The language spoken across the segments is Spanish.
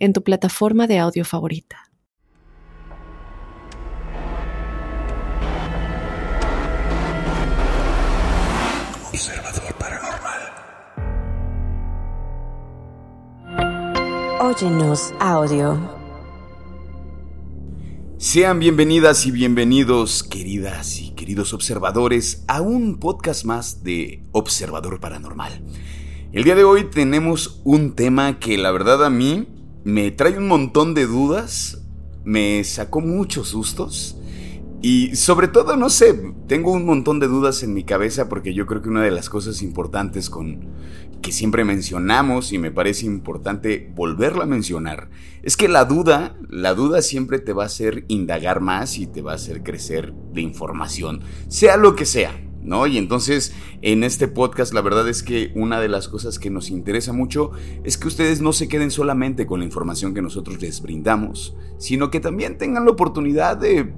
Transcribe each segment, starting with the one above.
en tu plataforma de audio favorita. Observador paranormal. Óyenos audio. Sean bienvenidas y bienvenidos, queridas y queridos observadores, a un podcast más de Observador Paranormal. El día de hoy tenemos un tema que la verdad a mí me trae un montón de dudas, me sacó muchos sustos y sobre todo, no sé, tengo un montón de dudas en mi cabeza porque yo creo que una de las cosas importantes con que siempre mencionamos y me parece importante volverla a mencionar es que la duda, la duda siempre te va a hacer indagar más y te va a hacer crecer de información, sea lo que sea. ¿No? Y entonces en este podcast la verdad es que una de las cosas que nos interesa mucho es que ustedes no se queden solamente con la información que nosotros les brindamos, sino que también tengan la oportunidad de,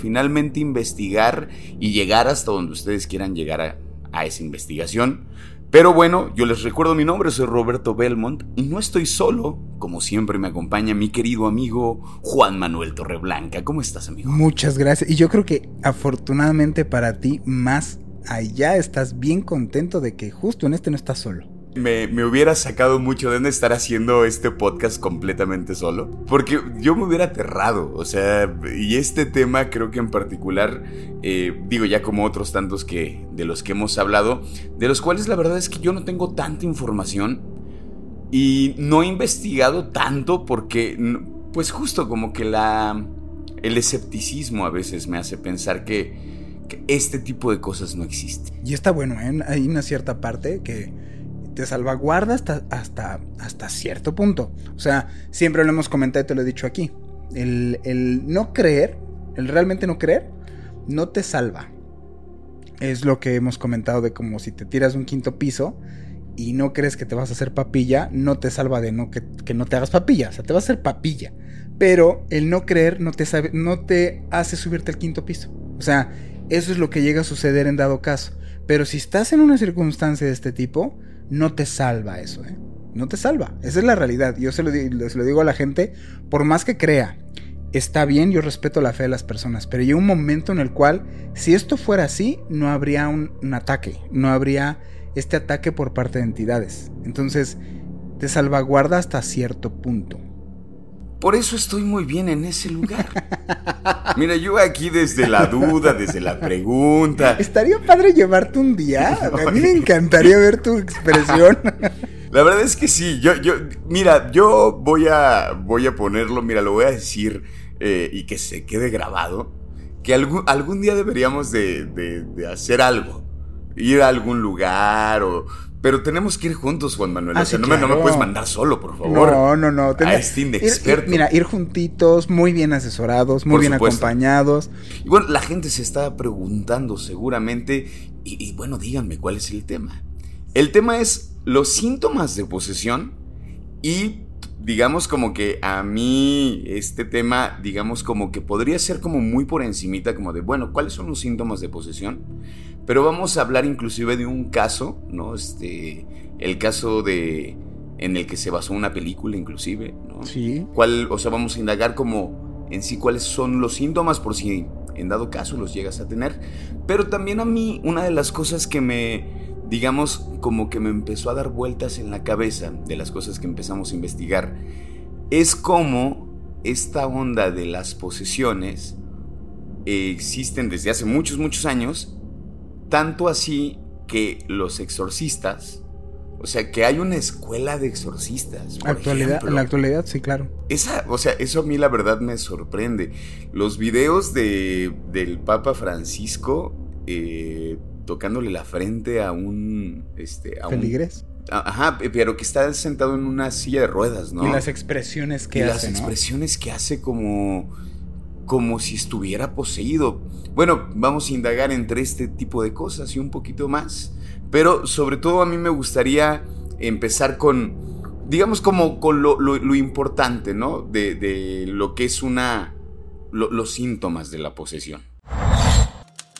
finalmente investigar y llegar hasta donde ustedes quieran llegar a esa investigación. Pero bueno, yo les recuerdo mi nombre, soy Roberto Belmont y no estoy solo, como siempre me acompaña mi querido amigo Juan Manuel Torreblanca. ¿Cómo estás, amigo? Muchas gracias. Y yo creo que afortunadamente para ti, más allá estás bien contento de que justo en este no estás solo. Me, me, hubiera sacado mucho de no estar haciendo este podcast completamente solo. Porque yo me hubiera aterrado. O sea, y este tema creo que en particular, eh, digo ya como otros tantos que de los que hemos hablado, de los cuales la verdad es que yo no tengo tanta información. Y no he investigado tanto porque, pues justo como que la... El escepticismo a veces me hace pensar que, que este tipo de cosas no existen. Y está bueno, ¿eh? hay una cierta parte que te salvaguarda hasta, hasta, hasta cierto punto. O sea, siempre lo hemos comentado y te lo he dicho aquí. El, el no creer, el realmente no creer, no te salva. Es lo que hemos comentado de como si te tiras un quinto piso y no crees que te vas a hacer papilla, no te salva de no que, que no te hagas papilla. O sea, te vas a hacer papilla. Pero el no creer no te, sabe, no te hace subirte al quinto piso. O sea, eso es lo que llega a suceder en dado caso. Pero si estás en una circunstancia de este tipo, no te salva eso, ¿eh? No te salva. Esa es la realidad. Yo se lo, digo a la gente, por más que crea, está bien, yo respeto la fe de las personas, pero hay un momento en el cual, si esto fuera así, no habría un ataque, no habría este ataque por parte de entidades. Entonces, te salvaguarda hasta cierto punto. Por eso estoy muy bien en ese lugar. Mira, yo aquí desde la duda, desde la pregunta. Estaría padre llevarte un día. A mí me encantaría ver tu expresión. La verdad es que sí. Yo, yo, mira, yo voy a, voy a ponerlo, mira, lo voy a decir eh, y que se quede grabado. Que algún, algún día deberíamos de, de, de hacer algo. Ir a algún lugar o pero tenemos que ir juntos, Juan Manuel. Ah, o sea, sí, no, me, no, claro. me, puedes mandar solo, por favor. No, no, no. A este inexperto. Ir, mira, ir juntitos, muy bien asesorados, muy Por bien supuesto. acompañados. Y bueno, la gente se está preguntando seguramente. Y, y bueno, díganme cuál es el tema. El tema es los síntomas de posesión y digamos como que a mí este tema, digamos como que podría ser como muy por encimita, como de, bueno, ¿cuáles son los síntomas de posesión? Pero vamos a hablar inclusive de un caso, ¿no? Este, el caso de en el que se basó una película inclusive, ¿no? Sí. ¿Cuál, o sea, vamos a indagar como en sí cuáles son los síntomas por si en dado caso los llegas a tener. Pero también a mí una de las cosas que me digamos, como que me empezó a dar vueltas en la cabeza de las cosas que empezamos a investigar, es como esta onda de las posesiones eh, existen desde hace muchos, muchos años, tanto así que los exorcistas, o sea, que hay una escuela de exorcistas. Por Actualidad, ejemplo. en la actualidad, sí, claro. Esa, o sea, eso a mí la verdad me sorprende. Los videos de, del Papa Francisco eh, tocándole la frente a un. Este, a un- Feligres. Ajá, pero que está sentado en una silla de ruedas, ¿no? Y las expresiones que y hace. las ¿no? expresiones que hace como. Como si estuviera poseído. Bueno, vamos a indagar entre este tipo de cosas y un poquito más. Pero sobre todo a mí me gustaría empezar con. digamos como con lo, importante, ¿no? De, de lo que es una. lo- los síntomas de la posesión.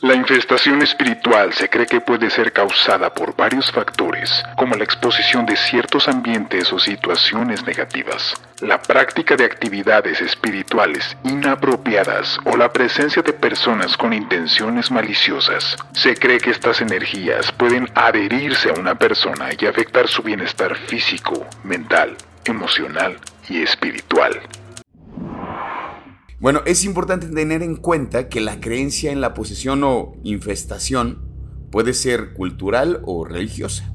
La infestación espiritual se cree que puede ser causada por varios factores, como la exposición de ciertos ambientes o situaciones negativas, la práctica de actividades espirituales inapropiadas o la presencia de personas con intenciones maliciosas. Se cree que estas energías pueden adherirse a una persona y afectar su bienestar físico, mental, emocional y espiritual. Bueno, es importante tener en cuenta que la creencia en la posesión o infestación puede ser cultural o religiosa.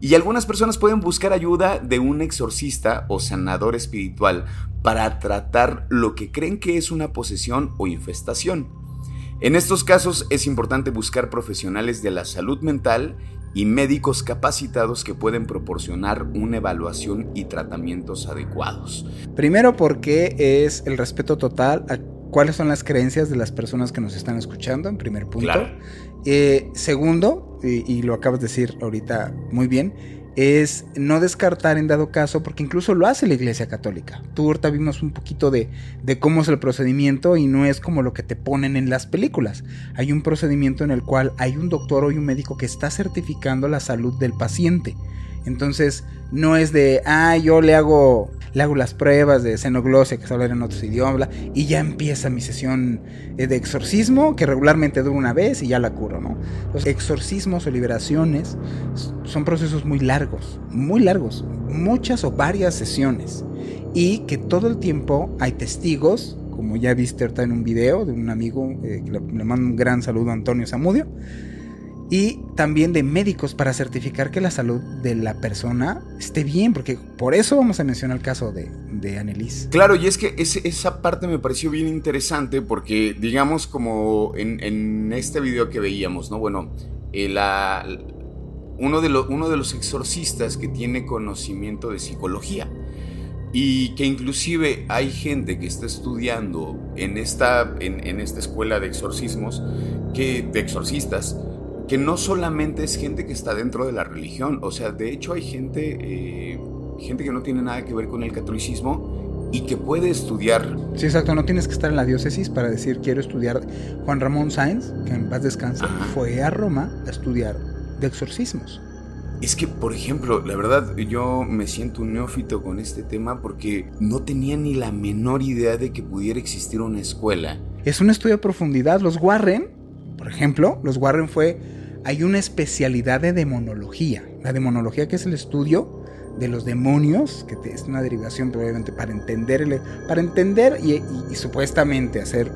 Y algunas personas pueden buscar ayuda de un exorcista o sanador espiritual para tratar lo que creen que es una posesión o infestación. En estos casos es importante buscar profesionales de la salud mental y médicos capacitados que pueden proporcionar una evaluación y tratamientos adecuados. Primero porque es el respeto total a cuáles son las creencias de las personas que nos están escuchando, en primer punto. Claro. Eh, segundo, y, y lo acabas de decir ahorita muy bien, es no descartar en dado caso, porque incluso lo hace la Iglesia Católica. Tú ahorita vimos un poquito de, de cómo es el procedimiento y no es como lo que te ponen en las películas. Hay un procedimiento en el cual hay un doctor o un médico que está certificando la salud del paciente. Entonces, no es de, ah, yo le hago, le hago las pruebas de xenoglosia, que se habla en otros idiomas, y ya empieza mi sesión eh, de exorcismo, que regularmente dura una vez y ya la curo, ¿no? Los exorcismos o liberaciones son procesos muy largos, muy largos, muchas o varias sesiones, y que todo el tiempo hay testigos, como ya viste en un video de un amigo, eh, que le, le mando un gran saludo a Antonio Zamudio, y también de médicos para certificar que la salud de la persona esté bien, porque por eso vamos a mencionar el caso de, de Annelies. Claro, y es que esa parte me pareció bien interesante porque, digamos, como en, en este video que veíamos, ¿no? Bueno, eh, uno, de lo- uno de los exorcistas que tiene conocimiento de psicología y que inclusive hay gente que está estudiando en esta, en, en esta escuela de exorcismos, que, de exorcistas, que no solamente es gente que está dentro de la religión, o sea, de hecho hay gente, eh, gente que no tiene nada que ver con el catolicismo y que puede estudiar. Sí, exacto, no tienes que estar en la diócesis para decir quiero estudiar. Juan Ramón Sáenz, que en paz descanse, Ajá. fue a Roma a estudiar de exorcismos. Es que, por ejemplo, la verdad, yo me siento un neófito con este tema porque no tenía ni la menor idea de que pudiera existir una escuela. Es un estudio a profundidad. Los Warren, por ejemplo, los Warren fue. Hay una especialidad de demonología. La demonología, que es el estudio de los demonios, que es una derivación probablemente para entender, para entender y, supuestamente hacer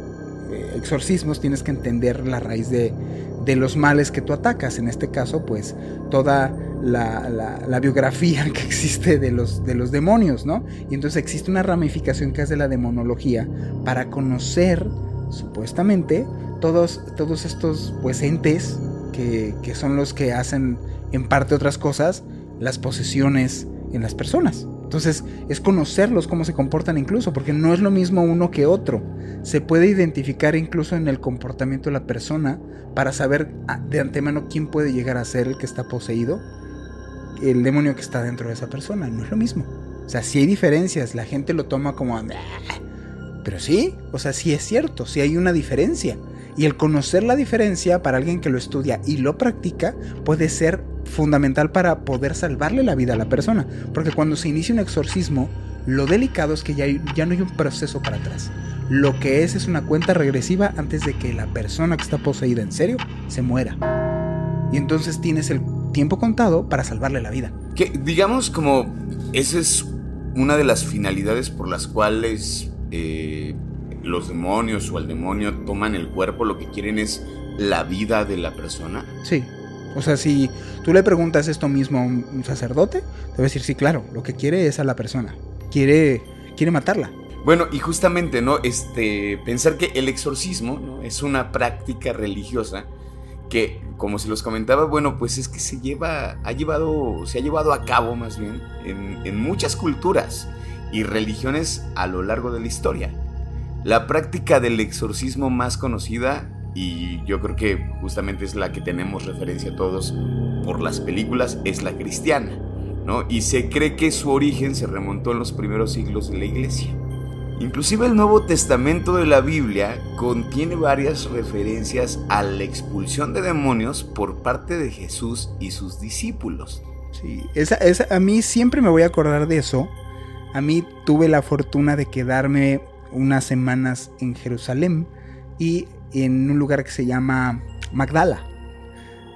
eh, exorcismos, tienes que entender la raíz de, de los males que tú atacas. En este caso, pues toda la, la- la biografía que existe de los, de los demonios, ¿no? Y entonces existe una ramificación que es de la demonología para conocer, supuestamente, todos, todos estos pues entes que, son los que hacen en parte otras cosas, las posesiones en las personas. Entonces es conocerlos, cómo se comportan incluso, porque no es lo mismo uno que otro. Se puede identificar incluso en el comportamiento de la persona para saber ah, de antemano quién puede llegar a ser el que está poseído, el demonio que está dentro de esa persona. No es lo mismo. O sea, sí hay diferencias, la gente lo toma como... "Ah", Pero sí, o sea, sí es cierto, sí hay una diferencia. Y el conocer la diferencia para alguien que lo estudia y lo practica puede ser fundamental para poder salvarle la vida a la persona. Porque cuando se inicia un exorcismo, lo delicado es que ya, ya no hay un proceso para atrás. Lo que es es una cuenta regresiva antes de que la persona que está poseída en serio se muera. Y entonces tienes el tiempo contado para salvarle la vida. Que digamos como esa es una de las finalidades por las cuales eh, los demonios o el demonio toman el cuerpo, lo que quieren es la vida de la persona. Sí. O sea, si tú le preguntas esto mismo a un, sacerdote, te va a decir, sí, claro, lo que quiere es a la persona. Quiere, quiere matarla. Bueno, y justamente, ¿no? Este, pensar que el exorcismo ¿no? es una práctica religiosa que como se los comentaba, bueno, pues es que se lleva, ha llevado, se ha llevado a cabo más bien en, en muchas culturas y religiones a lo largo de la historia. La práctica del exorcismo más conocida, y yo creo que justamente es la que tenemos referencia todos por las películas, es la cristiana, ¿no? Y se cree que su origen se remontó en los primeros siglos de la iglesia. Inclusive el Nuevo Testamento de la Biblia contiene varias referencias a la expulsión de demonios por parte de Jesús y sus discípulos. Sí, esa, a mí siempre me voy a acordar de eso. A mí tuve la fortuna de quedarme unas semanas en Jerusalén y en un lugar que se llama Magdala,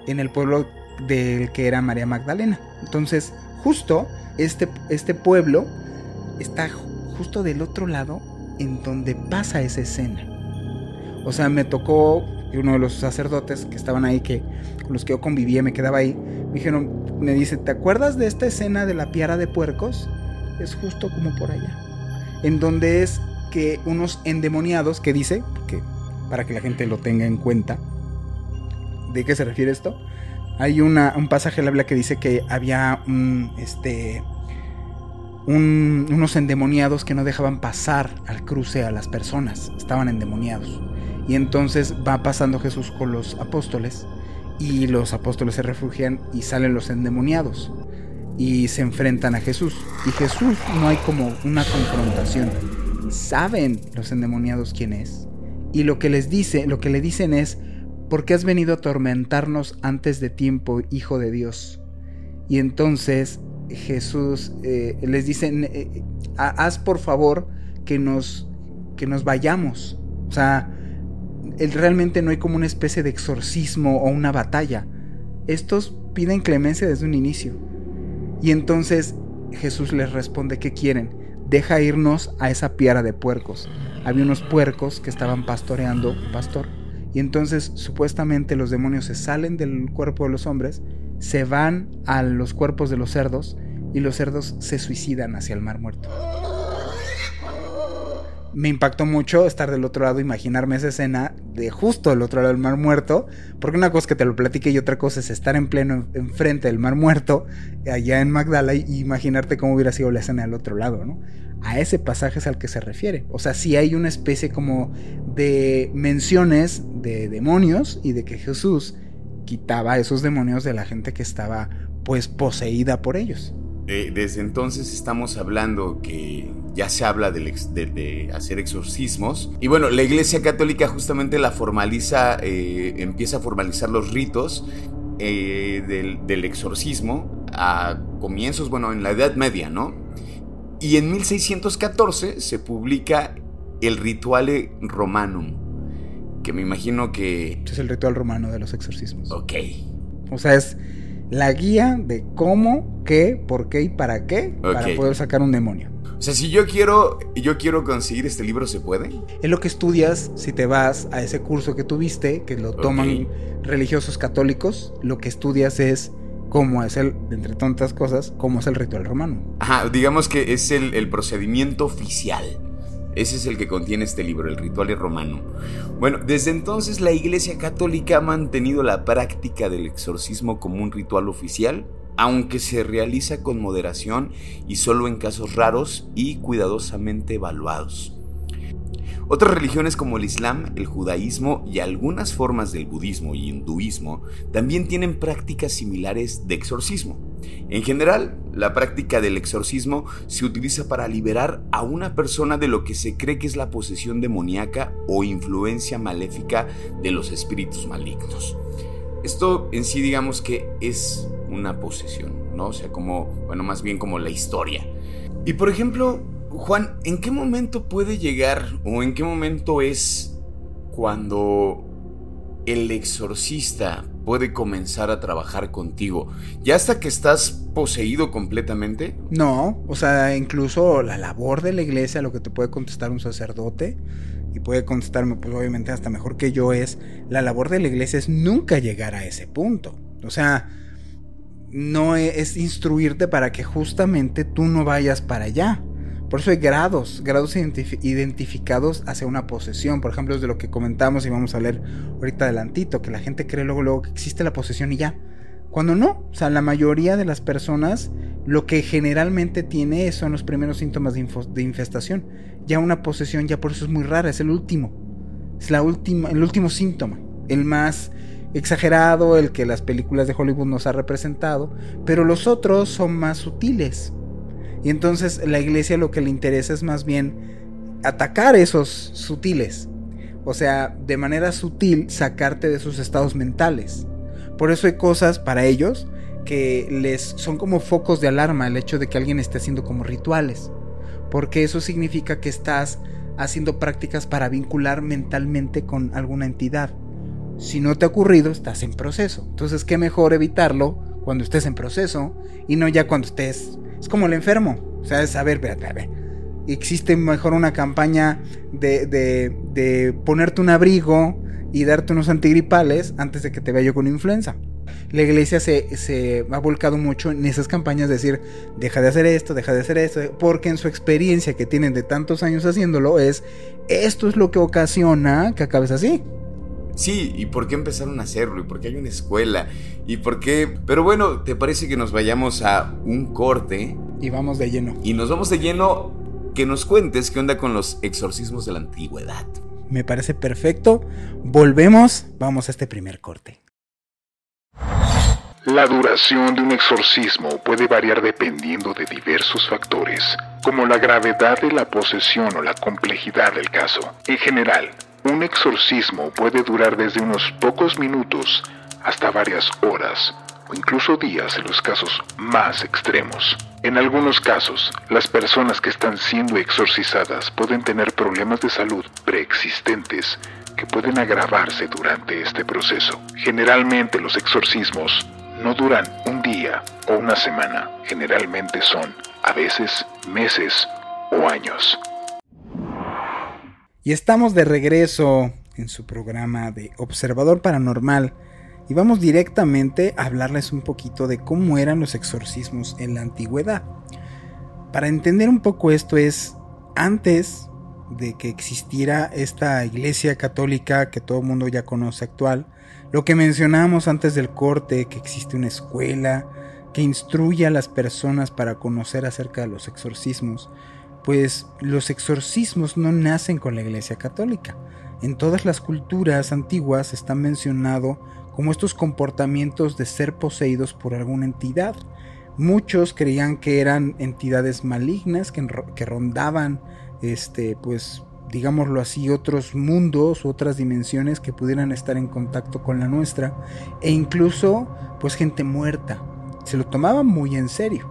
en el pueblo del que era María Magdalena. Entonces, justo este, este pueblo está justo del otro lado en donde pasa esa escena. O sea, me tocó uno de los sacerdotes que estaban ahí, que con los que yo convivía, me quedaba ahí, me dijeron, me dice, ¿te acuerdas de esta escena de la piara de puercos? Es justo como por allá. En donde es que unos endemoniados, que dice, que para que la gente lo tenga en cuenta, ¿de qué se refiere esto? Hay una, un pasaje la Biblia que dice que había un, este, unos endemoniados que no dejaban pasar al cruce a las personas, estaban endemoniados. Y entonces va pasando Jesús con los apóstoles y los apóstoles se refugian y salen los endemoniados y se enfrentan a Jesús. Y Jesús no hay como una confrontación. Saben los endemoniados quién es. Y lo que les dice, lo que le dicen es, ¿por qué has venido a atormentarnos antes de tiempo, Hijo de Dios? Y entonces Jesús eh, les dice, eh, haz por favor que nos, que nos vayamos. O sea, realmente no hay como una especie de exorcismo o una batalla. Estos piden clemencia desde un inicio. Y entonces Jesús les responde, ¿qué quieren? Deja irnos a esa piara de puercos. Había unos puercos que estaban pastoreando pastor. Y entonces supuestamente los demonios se salen del cuerpo de los hombres se van a los cuerpos de los cerdos y los cerdos se suicidan hacia el mar muerto. Me impactó mucho estar del otro lado, imaginarme esa escena de justo del otro lado del mar muerto, porque una cosa que te lo platique y otra cosa es estar en pleno enfrente del mar muerto, allá en Magdala, y imaginarte cómo hubiera sido la escena del otro lado, ¿no? A ese pasaje es al que se refiere. O sea, sí hay una especie como de menciones de demonios y de que Jesús quitaba esos demonios de la gente que estaba pues poseída por ellos. desde entonces estamos hablando que ya se habla de, hacer exorcismos. Y bueno, la Iglesia Católica justamente la formaliza, eh, empieza a formalizar los ritos eh, del, del, exorcismo a comienzos, bueno, en la Edad Media, ¿no? Y en 1614 se publica el Rituale Romanum, que me imagino que... Es el ritual romano de los exorcismos. Ok. O sea, es la guía de cómo, qué, por qué y para qué para poder sacar un demonio. O sea, si yo quiero, yo quiero conseguir este libro, ¿se puede? Es lo que estudias si te vas a ese curso que tuviste, que lo toman religiosos católicos. Lo que estudias es cómo es el, entre tantas cosas, cómo es el ritual romano. Ajá, digamos que es el, el procedimiento oficial. Ese es el que contiene este libro, el Ritual Romano. Bueno, desde entonces la Iglesia Católica ha mantenido la práctica del exorcismo como un ritual oficial, aunque se realiza con moderación y solo en casos raros y cuidadosamente evaluados. Otras religiones como el Islam, el judaísmo y algunas formas del budismo y hinduismo también tienen prácticas similares de exorcismo. En general, la práctica del exorcismo se utiliza para liberar a una persona de lo que se cree que es la posesión demoníaca o influencia maléfica de los espíritus malignos. Esto en sí digamos que es una posesión, ¿no? O sea, como, bueno, más bien como la historia. Y por ejemplo, Juan, ¿en qué momento puede llegar o en qué momento es cuando el exorcista puede comenzar a trabajar contigo? ¿Ya hasta que estás poseído completamente? No, o sea, incluso la labor de la iglesia, lo que te puede contestar un sacerdote, y puede contestarme, pues obviamente hasta mejor que yo, es la labor de la iglesia es nunca llegar a ese punto. O sea, no es instruirte para que justamente tú no vayas para allá Por eso hay grados, grados identificados hacia una posesión. Por ejemplo, es de lo que comentamos y vamos a leer ahorita adelantito, que la gente cree luego, luego que existe la posesión y ya. Cuando no, o sea, la mayoría de las personas lo que generalmente tiene son los primeros síntomas de, de infestación. Ya una posesión, ya por eso es muy rara, es el último. Es la última, el último síntoma, el más exagerado, el que las películas de Hollywood nos ha representado, pero los otros son más sutiles. Y entonces la iglesia lo que le interesa es más bien atacar esos sutiles. O sea, de manera sutil sacarte de sus estados mentales. Por eso hay cosas para ellos que les son como focos de alarma el hecho de que alguien esté haciendo como rituales. Porque eso significa que estás haciendo prácticas para vincular mentalmente con alguna entidad. Si no te ha ocurrido, estás en proceso. Entonces, qué mejor evitarlo cuando estés en proceso y no ya cuando estés. Es como el enfermo. O sea, es, a ver, espérate, a ver. Existe mejor una campaña de, de, de ponerte un abrigo y darte unos antigripales antes de que te vea yo con influenza. La iglesia se, se, ha volcado mucho en esas campañas de decir, deja de hacer esto, deja de hacer esto, porque en su experiencia que tienen de tantos años haciéndolo es, esto es lo que ocasiona que acabes así. Sí, ¿y por qué empezaron a hacerlo? ¿Y por qué hay una escuela? ¿Y por qué? Pero bueno, ¿te parece que nos vayamos a un corte? Y vamos de lleno. Y nos vamos de lleno que nos cuentes qué onda con los exorcismos de la antigüedad. Me parece perfecto. Volvemos, vamos a este primer corte. La duración de un exorcismo puede variar dependiendo de diversos factores, como la gravedad de la posesión o la complejidad del caso. En general, un exorcismo puede durar desde unos pocos minutos hasta varias horas o incluso días en los casos más extremos. En algunos casos, las personas que están siendo exorcizadas pueden tener problemas de salud preexistentes que pueden agravarse durante este proceso. Generalmente los exorcismos no duran un día o una semana, generalmente son, a veces, meses o años. Y estamos de regreso en su programa de Observador Paranormal y vamos directamente a hablarles un poquito de cómo eran los exorcismos en la antigüedad. Para entender un poco esto es antes de que existiera esta iglesia católica que todo el mundo ya conoce actual, lo que mencionábamos antes del corte, que existe una escuela que instruye a las personas para conocer acerca de los exorcismos, pues los exorcismos no nacen con la Iglesia Católica. En todas las culturas antiguas está mencionado como estos comportamientos de ser poseídos por alguna entidad. Muchos creían que eran entidades malignas que, que rondaban, este, pues, digámoslo así, otros mundos, otras dimensiones que pudieran estar en contacto con la nuestra, e incluso, pues, gente muerta. Se lo tomaban muy en serio.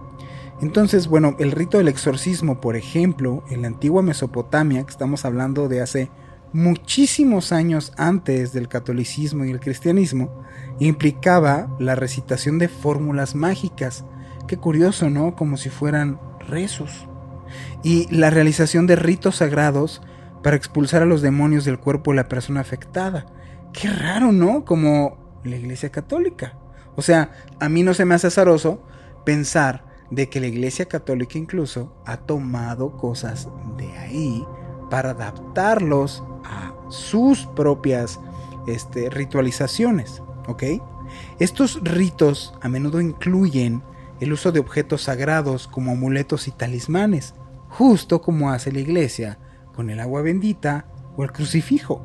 Entonces, bueno, el rito del exorcismo, por ejemplo, en la antigua Mesopotamia, que estamos hablando de hace muchísimos años antes del catolicismo y el cristianismo, implicaba la recitación de fórmulas mágicas. Qué curioso, ¿no? Como si fueran rezos. Y la realización de ritos sagrados para expulsar a los demonios del cuerpo de la persona afectada. Qué raro, ¿no? Como la Iglesia Católica. O sea, a mí no se me hace azaroso pensar de que la Iglesia Católica incluso ha tomado cosas de ahí para adaptarlos a sus propias este, ritualizaciones. Estos ritos a menudo incluyen el uso de objetos sagrados como amuletos y talismanes, justo como hace la Iglesia con el agua bendita o el crucifijo,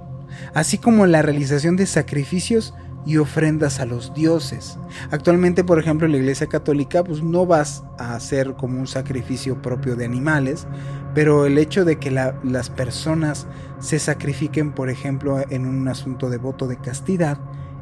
así como la realización de sacrificios y ofrendas a los dioses. Actualmente, por ejemplo, en la Iglesia Católica, pues no vas a hacer como un sacrificio propio de animales, pero el hecho de que las personas se sacrifiquen, por ejemplo, en un asunto de voto de castidad,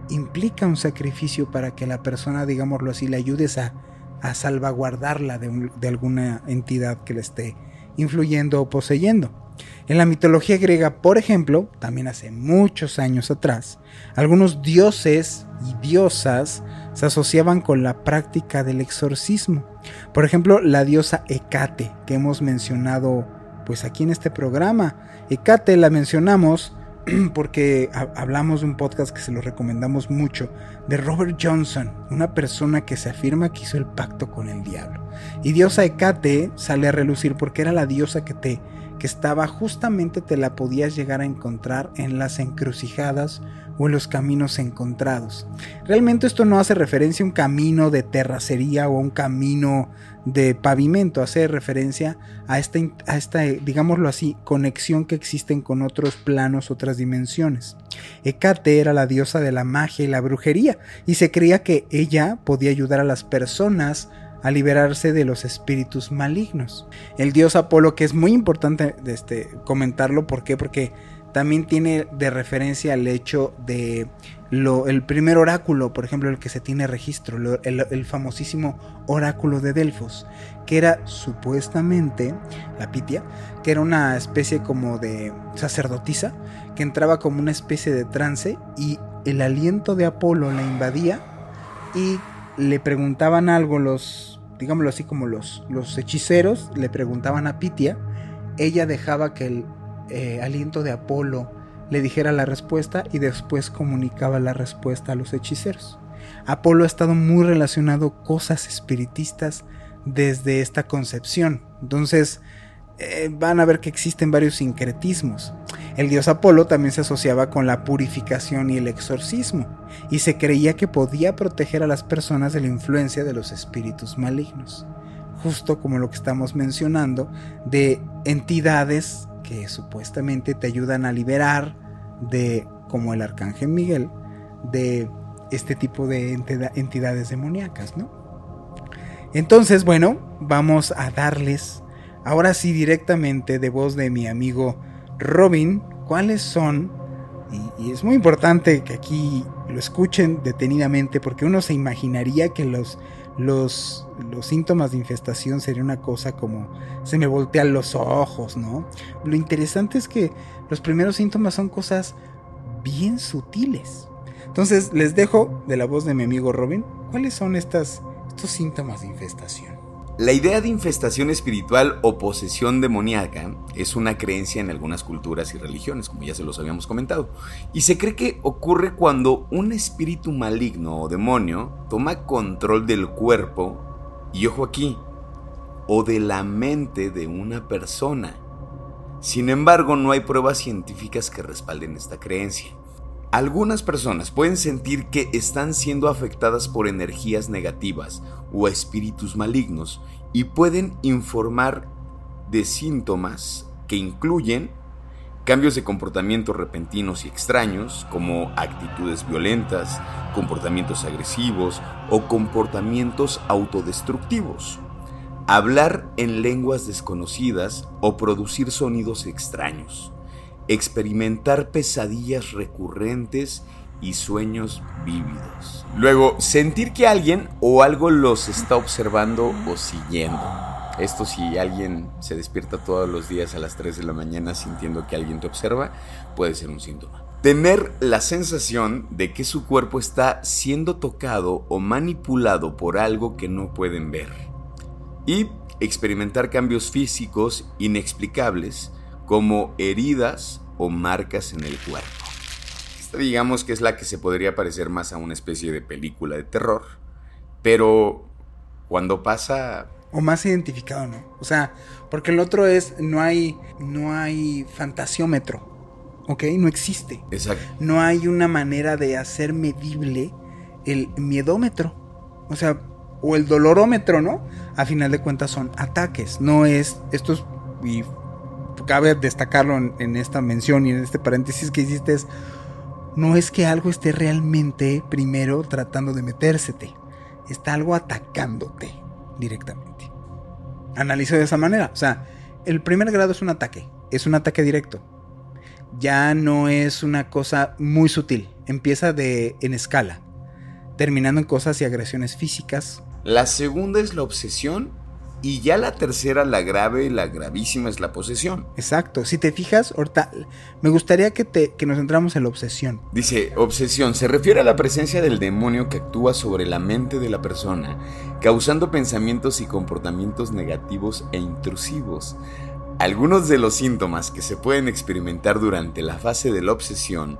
implica un sacrificio para que la persona, digámoslo así, le ayudes a, a salvaguardarla de, de alguna entidad que le esté influyendo o poseyendo. En la mitología griega, por ejemplo, también hace muchos años atrás, algunos dioses y diosas se asociaban con la práctica del exorcismo. Por ejemplo, la diosa Hecate, que hemos mencionado pues aquí en este programa. Hecate la mencionamos porque hablamos de un podcast que se lo recomendamos mucho, de Robert Johnson, una persona que se afirma que hizo el pacto con el diablo. Y diosa Hecate sale a relucir porque era la diosa que te que estaba justamente te la podías llegar a encontrar en las encrucijadas o en los caminos encontrados. Realmente esto no hace referencia a un camino de terracería o a un camino de pavimento, hace referencia a esta, a esta, digámoslo así, conexión que existen con otros planos, otras dimensiones. Hecate era la diosa de la magia y la brujería, y se creía que ella podía ayudar a las personas a liberarse de los espíritus malignos. El dios Apolo, que es muy importante este, comentarlo, ¿por qué? Porque también tiene de referencia el hecho de lo, el primer oráculo, por ejemplo, el que se tiene registro, el, famosísimo oráculo de Delfos, que era supuestamente la Pitia, que era una especie como de sacerdotisa, que entraba como una especie de trance y el aliento de Apolo la invadía y le preguntaban algo los, digámoslo así como los, los hechiceros, le preguntaban a Pitia, ella dejaba que el eh, aliento de Apolo le dijera la respuesta y después comunicaba la respuesta a los hechiceros. Apolo ha estado muy relacionado cosas espiritistas desde esta concepción. Entonces, eh, van a ver que existen varios sincretismos. El dios Apolo también se asociaba con la purificación y el exorcismo, y se creía que podía proteger a las personas de la influencia de los espíritus malignos, justo como lo que estamos mencionando de entidades que supuestamente te ayudan a liberar de, como el arcángel Miguel, de este tipo de entidades demoníacas, ¿no? Entonces, bueno, vamos a darles, ahora sí directamente de voz de mi amigo Robin, cuáles son, y, es muy importante que aquí lo escuchen detenidamente, porque uno se imaginaría que los los, los síntomas de infestación sería una cosa como se me voltean los ojos, ¿no? Lo interesante es que los primeros síntomas son cosas bien sutiles. Entonces les dejo de la voz de mi amigo Robin cuáles son estas, estos síntomas de infestación. La idea de infestación espiritual o posesión demoníaca es una creencia en algunas culturas y religiones, como ya se los habíamos comentado, y se cree que ocurre cuando un espíritu maligno o demonio toma control del cuerpo, y ojo aquí, o de la mente de una persona. Sin embargo, no hay pruebas científicas que respalden esta creencia. Algunas personas pueden sentir que están siendo afectadas por energías negativas o espíritus malignos y pueden informar de síntomas que incluyen cambios de comportamiento repentinos y extraños, como actitudes violentas, comportamientos agresivos o comportamientos autodestructivos, hablar en lenguas desconocidas o producir sonidos extraños experimentar pesadillas recurrentes y sueños vívidos. Luego, sentir que alguien o algo los está observando o siguiendo. Esto si alguien se despierta todos los días a las 3 de la mañana sintiendo que alguien te observa, puede ser un síntoma. Tener la sensación de que su cuerpo está siendo tocado o manipulado por algo que no pueden ver. Y experimentar cambios físicos inexplicables como heridas o marcas en el cuerpo. Esta digamos que es la que se podría parecer más a una especie de película de terror, pero cuando pasa o más identificado, ¿no? O sea, porque el otro es no hay no hay fantasiómetro. ¿Ok? No existe. Exacto. No hay una manera de hacer medible el miedómetro. O sea, o el dolorómetro, ¿no? A final de cuentas son ataques. No es. Esto Y cabe destacarlo en, esta mención y en este paréntesis que hiciste es, no es que algo esté realmente primero tratando de metérsete, está algo atacándote directamente. Analizo de esa manera, o sea, el primer grado es un ataque, es un ataque directo. Ya no es una cosa muy sutil, empieza de en escala, terminando en cosas y agresiones físicas. La segunda es la obsesión y ya la tercera, la grave, la gravísima es la posesión. Exacto. Si te fijas, ahorita me gustaría que, te, que nos entramos en la obsesión. Dice, obsesión se refiere a la presencia del demonio que actúa sobre la mente de la persona, causando pensamientos y comportamientos negativos e intrusivos. Algunos de los síntomas que se pueden experimentar durante la fase de la obsesión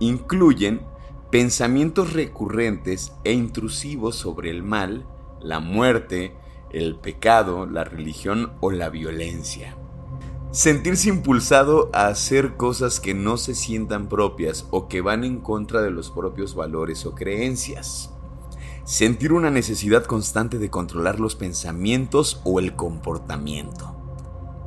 incluyen pensamientos recurrentes e intrusivos sobre el mal, la muerte, el pecado, la religión o la violencia. Sentirse impulsado a hacer cosas que no se sientan propias o que van en contra de los propios valores o creencias. Sentir una necesidad constante de controlar los pensamientos o el comportamiento.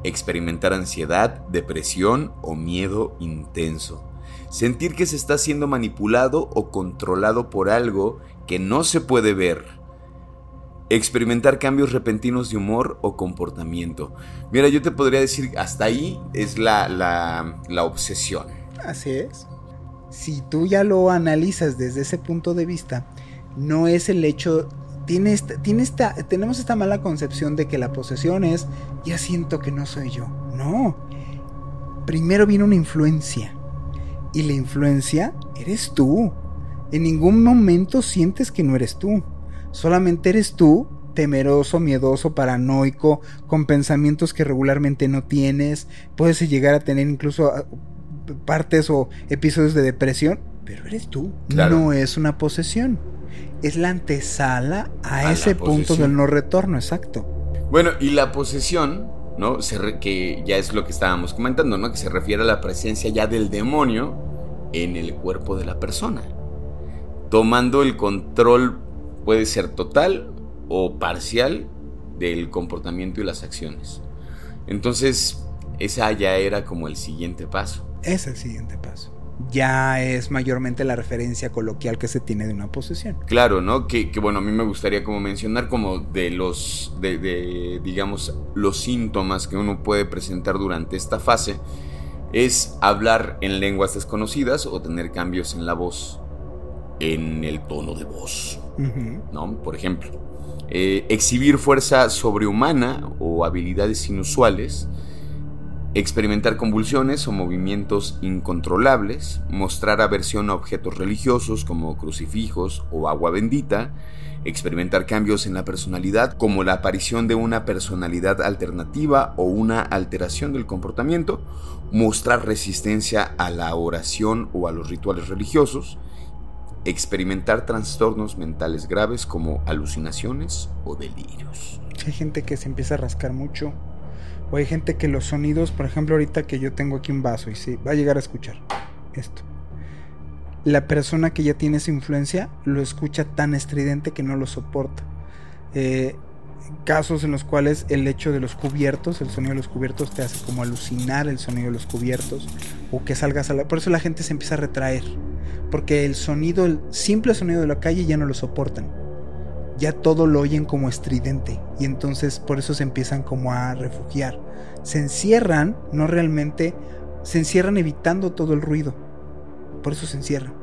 Experimentar ansiedad, depresión o miedo intenso. Sentir que se está siendo manipulado o controlado por algo que no se puede ver experimentar cambios repentinos de humor o comportamiento. Mira, yo te podría decir, hasta ahí es la, la, obsesión. Así es. Si tú ya lo analizas desde ese punto de vista, no es el hecho... Tiene tiene esta, tenemos esta mala concepción de que la posesión es, ya siento que no soy yo. No. Primero viene una influencia. Y la influencia eres tú. En ningún momento sientes que no eres tú. Solamente eres tú, temeroso, miedoso, paranoico, con pensamientos que regularmente no tienes. Puedes llegar a tener incluso ah, partes o episodios de depresión, pero eres tú. No es una posesión. Es la antesala a, ese punto del no retorno, exacto. Bueno, y la posesión, ¿no? que ya es lo que estábamos comentando, ¿no? Que se refiere a la presencia ya del demonio en el cuerpo de la persona. Tomando el control puede ser total o parcial del comportamiento y las acciones. Entonces, esa ya era como el siguiente paso. Es el siguiente paso. Ya es mayormente la referencia coloquial que se tiene de una posesión. Claro, ¿no? Que, bueno, a mí me gustaría como mencionar como de los, de, de, digamos, los síntomas que uno puede presentar durante esta fase es hablar en lenguas desconocidas o tener cambios en la voz, en el tono de voz. ¿No? Por ejemplo, eh, exhibir fuerza sobrehumana o habilidades inusuales, experimentar convulsiones o movimientos incontrolables, mostrar aversión a objetos religiosos como crucifijos o agua bendita, experimentar cambios en la personalidad como la aparición de una personalidad alternativa o una alteración del comportamiento, mostrar resistencia a la oración o a los rituales religiosos, experimentar trastornos mentales graves como alucinaciones o delirios. Hay gente que se empieza a rascar mucho. O hay gente que los sonidos, por ejemplo, ahorita que yo tengo aquí un vaso y sí, va a llegar a escuchar esto. La persona que ya tiene esa influencia lo escucha tan estridente que no lo soporta. Eh, casos en los cuales el hecho de los cubiertos, el sonido de los cubiertos te hace como alucinar el sonido de los cubiertos o que salgas a la... Por eso la gente se empieza a retraer, porque el sonido, el simple sonido de la calle ya no lo soportan. Ya todo lo oyen como estridente y entonces por eso se empiezan como a refugiar. Se encierran, no realmente, se encierran evitando todo el ruido. Por eso se encierran.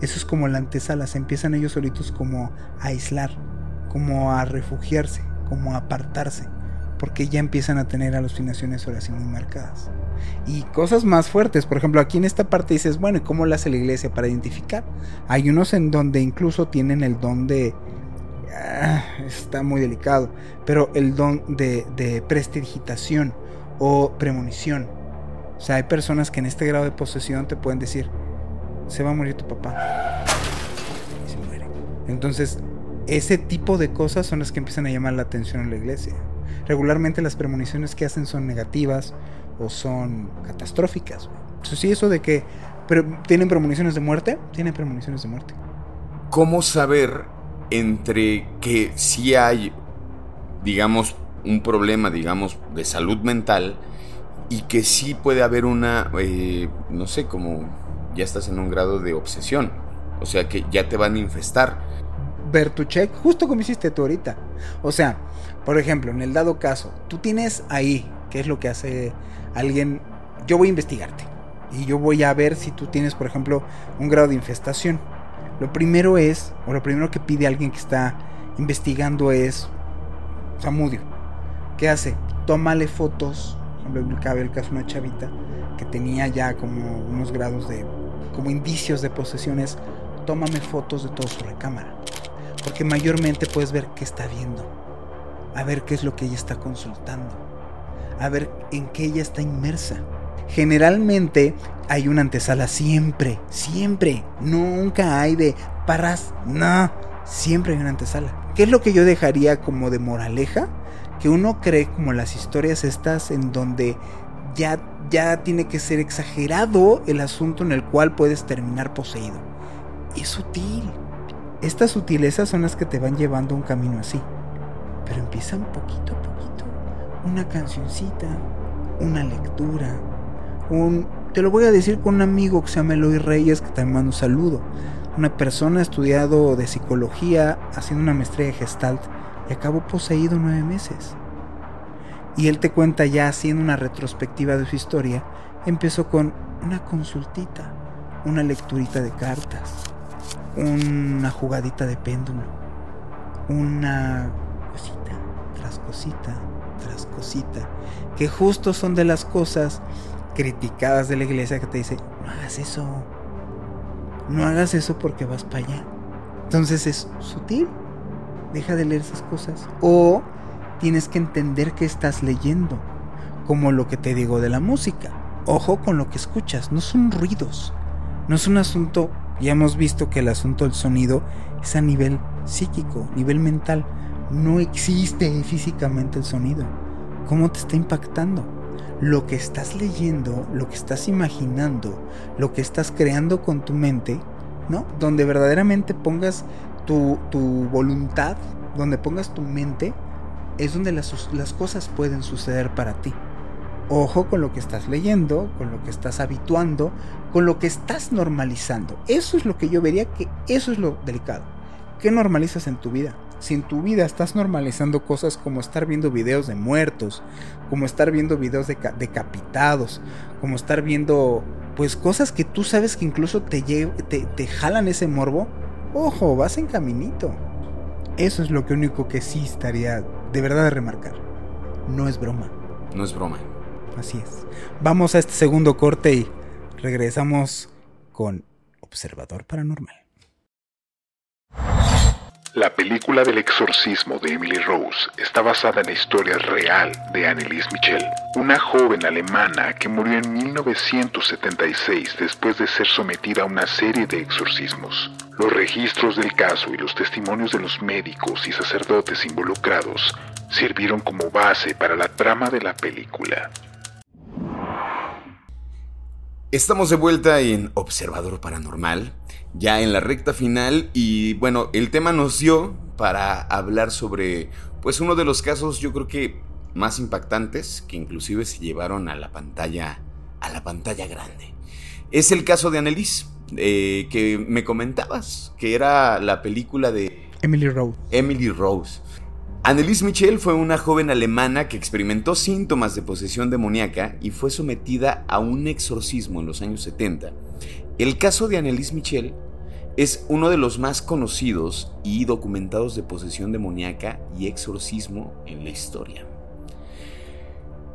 Eso es como la antesala, se empiezan ellos solitos como a aislar como a refugiarse, como a apartarse, porque ya empiezan a tener alucinaciones ahora sí muy marcadas. Y cosas más fuertes, por ejemplo, aquí en esta parte dices, bueno, ¿y cómo lo hace la iglesia para identificar? Hay unos en donde incluso tienen el don de... Ah, está muy delicado, pero el don de, de prestidigitación o premonición. O sea, hay personas que en este grado de posesión te pueden decir, se va a morir tu papá. Y se muere. Entonces, ese tipo de cosas son las que empiezan a llamar la atención en la iglesia. Regularmente las premoniciones que hacen son negativas o son catastróficas. Eso sí, eso de que tienen premoniciones de muerte, tienen premoniciones de muerte. ¿Cómo saber entre que si hay, digamos, un problema, digamos, de salud mental y que sí puede haber una, eh, no sé, como ya estás en un grado de obsesión? O sea, que ya te van a infestar ver tu check, justo como hiciste tú ahorita. O sea, por ejemplo, en el dado caso, tú tienes ahí, ¿qué es lo que hace alguien? Yo voy a investigarte y yo voy a ver si tú tienes, por ejemplo, un grado de infestación. Lo primero es, o lo primero que pide alguien que está investigando es Samudio. ¿Qué hace? Tómale fotos. Cabe el caso de una chavita que tenía ya como unos grados de, como indicios de posesiones. Tómame fotos de toda su recámara porque mayormente puedes ver qué está viendo, a ver qué es lo que ella está consultando, a ver en qué ella está inmersa. Generalmente hay una antesala siempre, siempre. Nunca hay de paras, no, siempre hay una antesala. ¿Qué es lo que yo dejaría como de moraleja? Que uno cree como las historias estas en donde ya, ya tiene que ser exagerado el asunto en el cual puedes terminar poseído. Es sutil. Estas sutilezas son las que te van llevando a un camino así. Pero empiezan poquito a poquito. Una cancioncita, una lectura, un... Te lo voy a decir con un amigo que se llama Eloy Reyes, que también mando un saludo. Una persona estudiado de psicología, haciendo una maestría de Gestalt, y acabó poseído nueve meses. Y él te cuenta ya haciendo una retrospectiva de su historia, empezó con una consultita, una lecturita de cartas, una jugadita de péndulo, una cosita tras cosita tras cosita, que justo son de las cosas criticadas de la iglesia que te dice, no hagas eso, no hagas eso porque vas para allá. Entonces es sutil, deja de leer esas cosas. O tienes que entender que estás leyendo, como lo que te digo de la música. Ojo con lo que escuchas, no son ruidos, no es un asunto, ya hemos visto que el asunto del sonido es a nivel psíquico, nivel mental. No existe físicamente el sonido. ¿Cómo te está impactando? lo que estás leyendo, lo que estás imaginando, lo que estás creando con tu mente, ¿no? Donde verdaderamente pongas tu, voluntad, donde pongas tu mente, es donde las, las cosas pueden suceder para ti. Ojo con lo que estás leyendo, con lo que estás habituando, con lo que estás normalizando. Eso es lo que yo vería que eso es lo delicado. ¿Qué normalizas en tu vida? si en tu vida estás normalizando cosas como estar viendo videos de muertos, como estar viendo videos de decapitados, como estar viendo pues cosas que tú sabes que incluso te, te, te jalan ese morbo, ojo, vas en caminito. Eso es lo que único que sí estaría de verdad de remarcar. No es broma. No es broma. Así es. Vamos a este segundo corte y regresamos con Observador Paranormal. La película del exorcismo de Emily Rose está basada en la historia real de Annelies Michel, una joven alemana que murió en 1976 después de ser sometida a una serie de exorcismos. Los registros del caso y los testimonios de los médicos y sacerdotes involucrados sirvieron como base para la trama de la película. Estamos de vuelta en Observador Paranormal, ya en la recta final y bueno, el tema nos dio para hablar sobre pues uno de los casos yo creo que más impactantes que inclusive se llevaron a la pantalla a la pantalla grande. Es el caso de Annelies, eh, que me comentabas, que era la película de Emily Rose. Emily Rose. Annelies Michel fue una joven alemana que experimentó síntomas de posesión demoníaca y fue sometida a un exorcismo en los años 70. El caso de Annelies Michel es uno de los más conocidos y documentados de posesión demoníaca y exorcismo en la historia.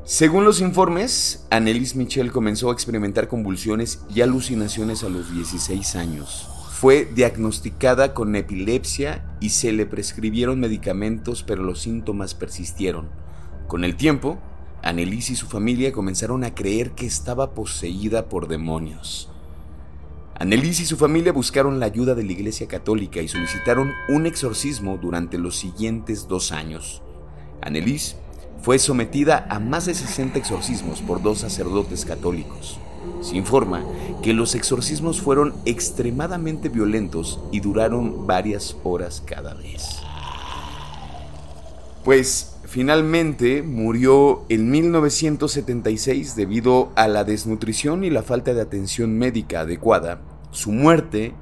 Según los informes, Annelies Michel comenzó a experimentar convulsiones y alucinaciones a los 16 años. Fue diagnosticada con epilepsia y se le prescribieron medicamentos, pero los síntomas persistieron. Con el tiempo, Annelies y su familia comenzaron a creer que estaba poseída por demonios. Annelies y su familia buscaron la ayuda de la Iglesia Católica y solicitaron un exorcismo durante los siguientes dos años. Annelies fue sometida a más de 60 exorcismos por dos sacerdotes católicos. Se informa que los exorcismos fueron extremadamente violentos y duraron varias horas cada vez. Pues finalmente murió en 1976 debido a la desnutrición y la falta de atención médica adecuada. Su muerte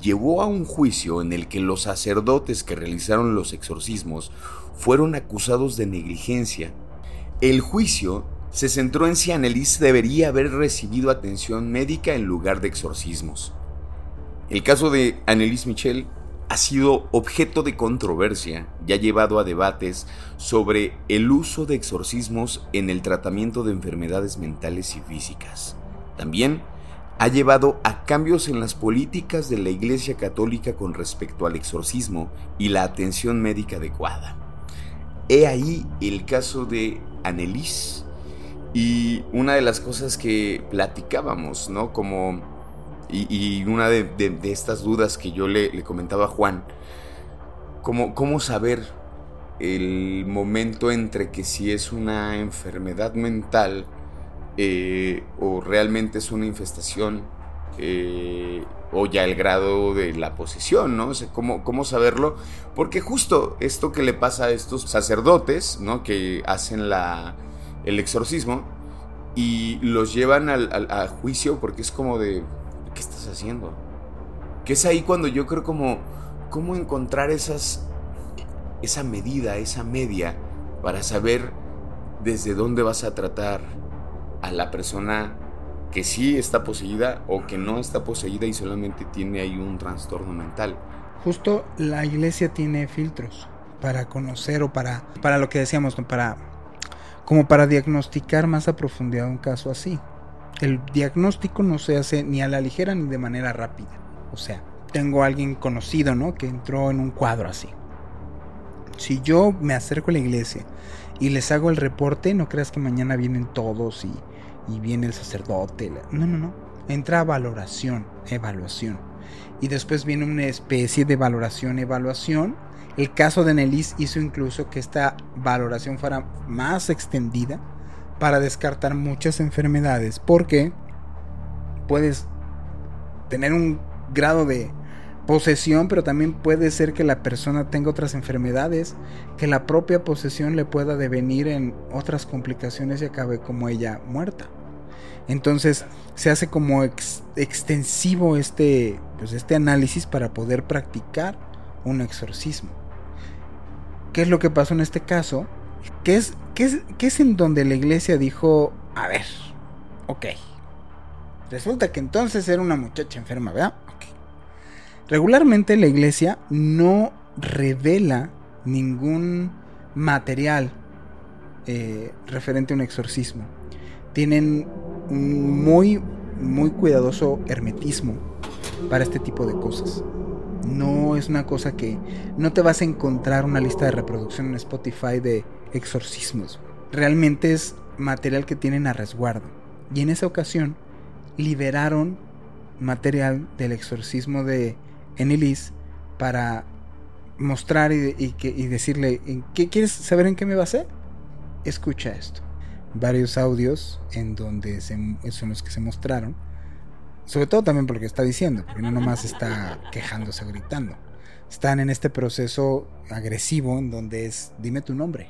llevó a un juicio en el que los sacerdotes que realizaron los exorcismos fueron acusados de negligencia. El juicio se centró en si Annelies debería haber recibido atención médica en lugar de exorcismos. El caso de Annelies Michel ha sido objeto de controversia y ha llevado a debates sobre el uso de exorcismos en el tratamiento de enfermedades mentales y físicas. También ha llevado a cambios en las políticas de la Iglesia Católica con respecto al exorcismo y la atención médica adecuada. He ahí el caso de Annelies Y una de las cosas que platicábamos, ¿no? Como, y, una de, estas dudas que yo le, comentaba a Juan, como, ¿cómo saber el momento entre que si es una enfermedad mental eh, o realmente es una infestación eh, o ya el grado de la posesión, ¿no? ¿cómo, ¿cómo, saberlo? Porque justo esto que le pasa a estos sacerdotes, ¿no? Que hacen la, el exorcismo y los llevan al, a juicio porque es como de, ¿qué estás haciendo? Que es ahí cuando yo creo como, cómo encontrar esas, esa medida, esa media, para saber desde dónde vas a tratar a la persona que sí está poseída o que no está poseída y solamente tiene ahí un trastorno mental. Justo la iglesia tiene filtros para conocer o para, para lo que decíamos, para como para diagnosticar más a profundidad un caso así. El diagnóstico no se hace ni a la ligera ni de manera rápida. O sea, tengo a alguien conocido, ¿no? Que entró en un cuadro así. Si yo me acerco a la iglesia y les hago el reporte, no creas que mañana vienen todos y, viene el sacerdote. No, no, no. Entra valoración, evaluación. Y después viene una especie de valoración, evaluación el caso de Nelis hizo incluso que esta valoración fuera más extendida para descartar muchas enfermedades, porque puedes tener un grado de posesión, pero también puede ser que la persona tenga otras enfermedades, que la propia posesión le pueda devenir en otras complicaciones y acabe como ella muerta. Entonces se hace como extensivo este, pues este análisis para poder practicar un exorcismo. ¿Qué es lo que pasó en este caso? ¿Qué es, qué es, en donde la iglesia dijo, a ver, ok. Resulta que entonces era una muchacha enferma, ¿verdad? Regularmente la iglesia no revela ningún material eh, referente a un exorcismo. Tienen un muy, muy cuidadoso hermetismo para este tipo de cosas. No es una cosa que no te vas a encontrar una lista de reproducción en Spotify de exorcismos. Realmente es material que tienen a resguardo. Y en esa ocasión liberaron material del exorcismo de Enilis para mostrar y, decirle, ¿qué quieres saber en qué me basé? Escucha esto. Varios audios en donde son los que se mostraron sobre todo también por lo que está diciendo, porque no nomás está quejándose o gritando. Están en este proceso agresivo en donde es dime tu nombre,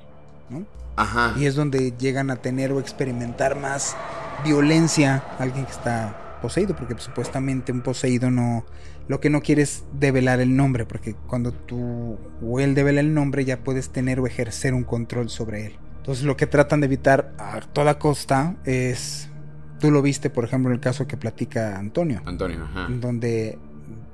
¿no? Ajá. Y es donde llegan a tener o experimentar más violencia alguien que está poseído, porque supuestamente un poseído no lo que no quiere es develar el nombre, porque cuando tú o él devela el nombre ya puedes tener o ejercer un control sobre él. Entonces lo que tratan de evitar a toda costa es Tú lo viste, por ejemplo, en el caso que platica Antonio. Antonio, ajá. Donde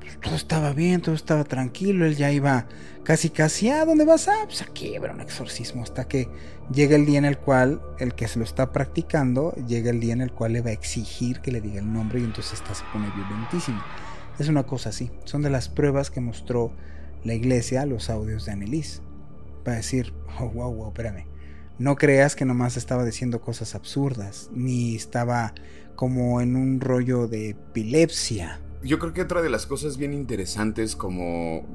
pues, todo estaba bien, todo estaba tranquilo, él ya iba casi casi, ¿a dónde vas? Ah, pues aquí habrá un exorcismo, hasta que llega el día en el cual el que se lo está practicando, llega el día en el cual le va a exigir que le diga el nombre y entonces esta se pone violentísimo. Es una cosa así, son de las pruebas que mostró la iglesia los audios de Annelies. Para decir, oh, wow, wow, espérame no creas que nomás estaba diciendo cosas absurdas, ni estaba como en un rollo de epilepsia. Yo creo que otra de las cosas bien interesantes, como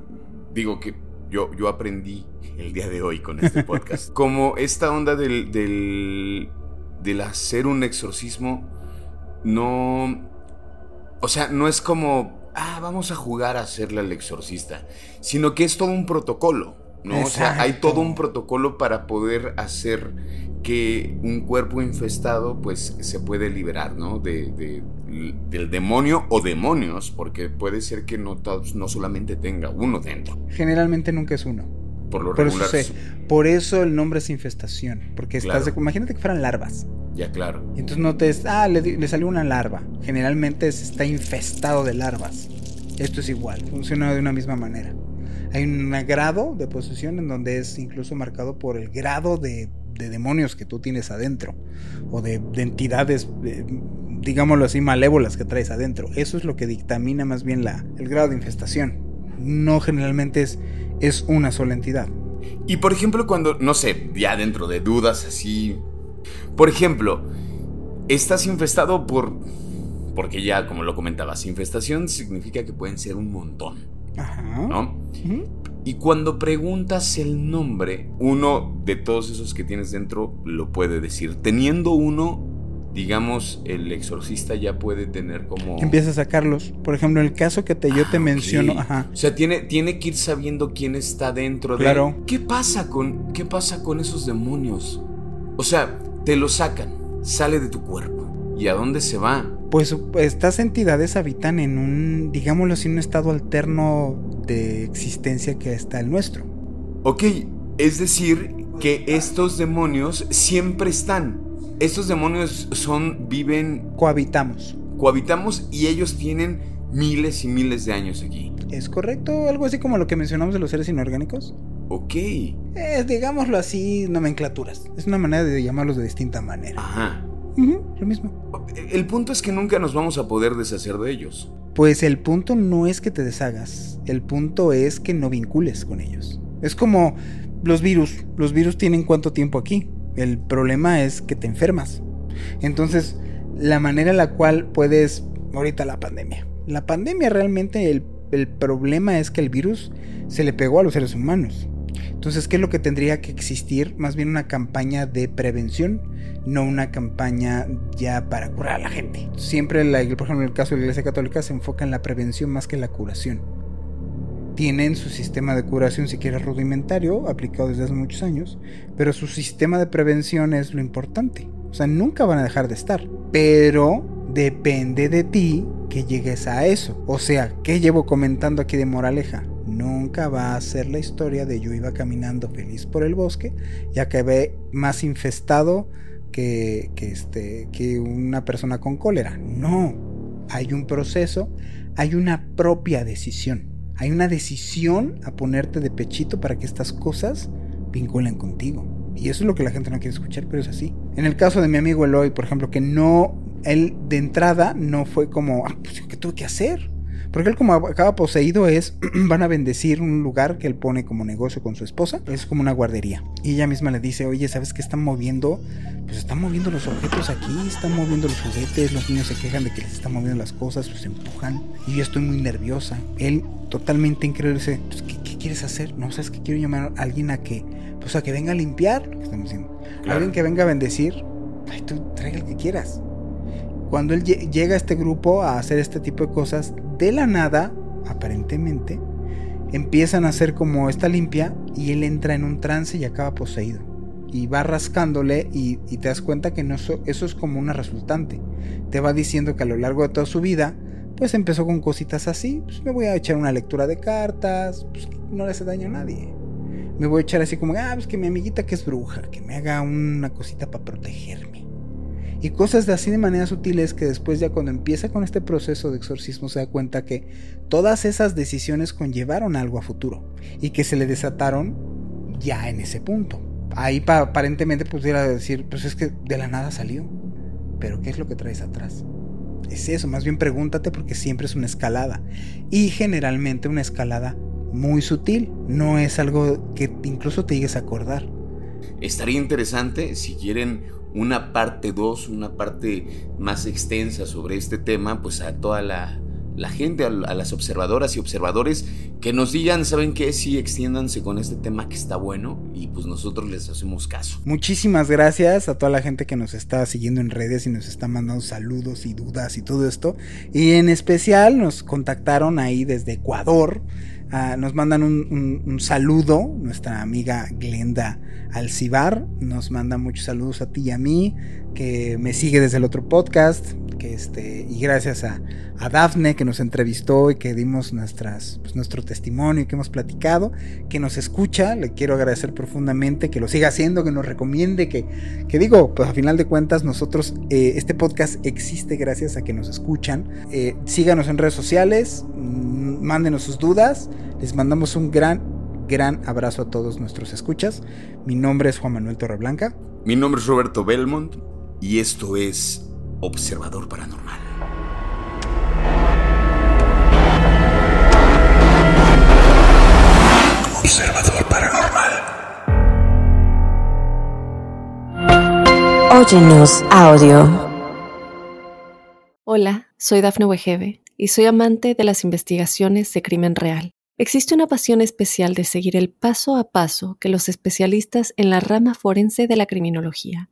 digo que yo, yo aprendí el día de hoy con este podcast, como esta onda del, del, del hacer un exorcismo, no... O sea, no es como, ah, vamos a jugar a hacerle al exorcista, sino que es todo un protocolo. ¿No? O sea, hay todo un protocolo para poder hacer que un cuerpo infestado pues se puede liberar, ¿no? De, del demonio o demonios, porque puede ser que no, no solamente tenga uno dentro. Generalmente nunca es uno. Por lo regular. por eso el nombre es infestación, porque estás imagínate que fueran larvas. Ya, claro. Y entonces no te ah, le, le salió una larva. Generalmente está infestado de larvas. Esto es igual, funciona de una misma manera. Hay un grado de posesión en donde es incluso marcado por el grado de, demonios que tú tienes adentro o de, entidades, digámoslo así, malévolas que traes adentro. Eso es lo que dictamina más bien la, el grado de infestación. No generalmente es, es una sola entidad. Y por ejemplo, cuando, no sé, ya dentro de dudas así Por ejemplo, estás infestado por... Porque ya, como lo comentabas, infestación significa que pueden ser un montón. Ajá. ¿No? Y cuando preguntas el nombre, uno de todos esos que tienes dentro lo puede decir. Teniendo uno, digamos, el exorcista ya puede tener como... Empieza a sacarlos. Por ejemplo, en el caso que te, yo te Ah, ok. menciono, ajá. O sea, tiene, tiene que ir sabiendo quién está dentro de Claro. ¿Qué pasa con qué pasa con esos demonios? O sea, te lo sacan, sale de tu cuerpo. ¿Y a dónde se va? Pues estas entidades habitan en un, digámoslo así, un estado alterno de existencia que está el nuestro. Ok, es decir, que estos demonios siempre están. Estos demonios son, viven, Cohabitamos. cohabitamos y ellos tienen miles y miles de años aquí. ¿Es correcto? Algo así como lo que mencionamos de los seres inorgánicos. Ok. Es, digámoslo así, nomenclaturas. Es una manera de llamarlos de distinta manera. Ajá. Lo mismo. El punto es que nunca nos vamos a poder deshacer de ellos. Pues el punto no es que te deshagas, el punto es que no vincules con ellos. Es como los virus, los virus tienen cuánto tiempo aquí. El problema es que te enfermas. Entonces, la manera en la cual puedes, ahorita la pandemia. La pandemia realmente el, el problema es que el virus se le pegó a los seres humanos. Entonces, ¿qué es lo que tendría que existir? Más bien una campaña de prevención, no una campaña ya para curar a la gente. Siempre, la, por ejemplo, en el caso de la Iglesia Católica se enfoca en la prevención más que en la curación. Tienen su sistema de curación, si quieres, rudimentario, aplicado desde hace muchos años, pero su sistema de prevención es lo importante. O sea, nunca van a dejar de estar, pero depende de ti que llegues a eso. O sea, ¿qué llevo comentando aquí de moraleja? Nunca va a ser la historia de yo iba caminando feliz por el bosque y acabé más infestado que, este, que una persona con cólera. No, hay un proceso, hay una propia decisión. Hay una decisión a ponerte de pechito para que estas cosas vinculen contigo. Y eso es lo que la gente no quiere escuchar, pero es así. En el caso de mi amigo Eloy, por ejemplo, que no, él de entrada no fue como, ah, pues, ¿qué tuve que hacer? Porque él como acaba poseído es, van a bendecir un lugar que él pone como negocio con su esposa. Es como una guardería. Y ella misma le dice, oye, ¿sabes qué están moviendo? Pues están moviendo los objetos aquí, están moviendo los juguetes, los niños se quejan de que les están moviendo las cosas, los empujan. Y yo estoy muy nerviosa. Él totalmente increíble dice, pues, ¿qué, ¿qué, quieres hacer? No, ¿sabes que Quiero llamar a alguien a que, pues a que venga a limpiar lo que estamos haciendo. Claro. Alguien que venga a bendecir. Ay, tú traiga el que quieras. Cuando él llega a este grupo a hacer este tipo de cosas, de la nada, aparentemente, empiezan a hacer como esta limpia y él entra en un trance y acaba poseído. Y va rascándole y, te das cuenta que no so, eso es como una resultante. Te va diciendo que a lo largo de toda su vida, pues empezó con cositas así. Pues me voy a echar una lectura de cartas, pues no le hace daño a nadie. Me voy a echar así como, ah, pues que mi amiguita que es bruja, que me haga una cosita para protegerme y cosas de así de manera sutiles que después ya cuando empieza con este proceso de exorcismo se da cuenta que todas esas decisiones conllevaron algo a futuro y que se le desataron ya en ese punto. Ahí pa aparentemente pudiera decir, pues es que de la nada salió, pero ¿qué es lo que traes atrás? Es eso, más bien pregúntate porque siempre es una escalada y generalmente una escalada muy sutil, no es algo que incluso te llegues a acordar. Estaría interesante si quieren una parte 2, una parte más extensa sobre este tema, pues a toda la, la gente, a, a, las observadoras y observadores, que nos digan, ¿saben qué? Sí, extiéndanse con este tema que está bueno y pues nosotros les hacemos caso. Muchísimas gracias a toda la gente que nos está siguiendo en redes y nos está mandando saludos y dudas y todo esto. Y en especial nos contactaron ahí desde Ecuador. Uh, nos mandan un, un, un, saludo, nuestra amiga Glenda Alcibar. Nos manda muchos saludos a ti y a mí, que me sigue desde el otro podcast, este, y gracias a, Dafne que nos entrevistó y que dimos pues, nuestro testimonio y que hemos platicado, que nos escucha, le quiero agradecer profundamente, que lo siga haciendo, que nos recomiende, que, que digo, pues a final de cuentas nosotros, eh, este podcast existe gracias a que nos escuchan, eh, síganos en redes sociales, mándenos sus dudas, les mandamos un gran, gran abrazo a todos nuestros escuchas. Mi nombre es Juan Manuel Torreblanca. Mi nombre es Roberto Belmont y esto es Observador Paranormal. Observador Paranormal. Óyenos audio. Hola, soy Dafne Wegebe y soy amante de las investigaciones de crimen real. Existe una pasión especial de seguir el paso a paso que los especialistas en la rama forense de la criminología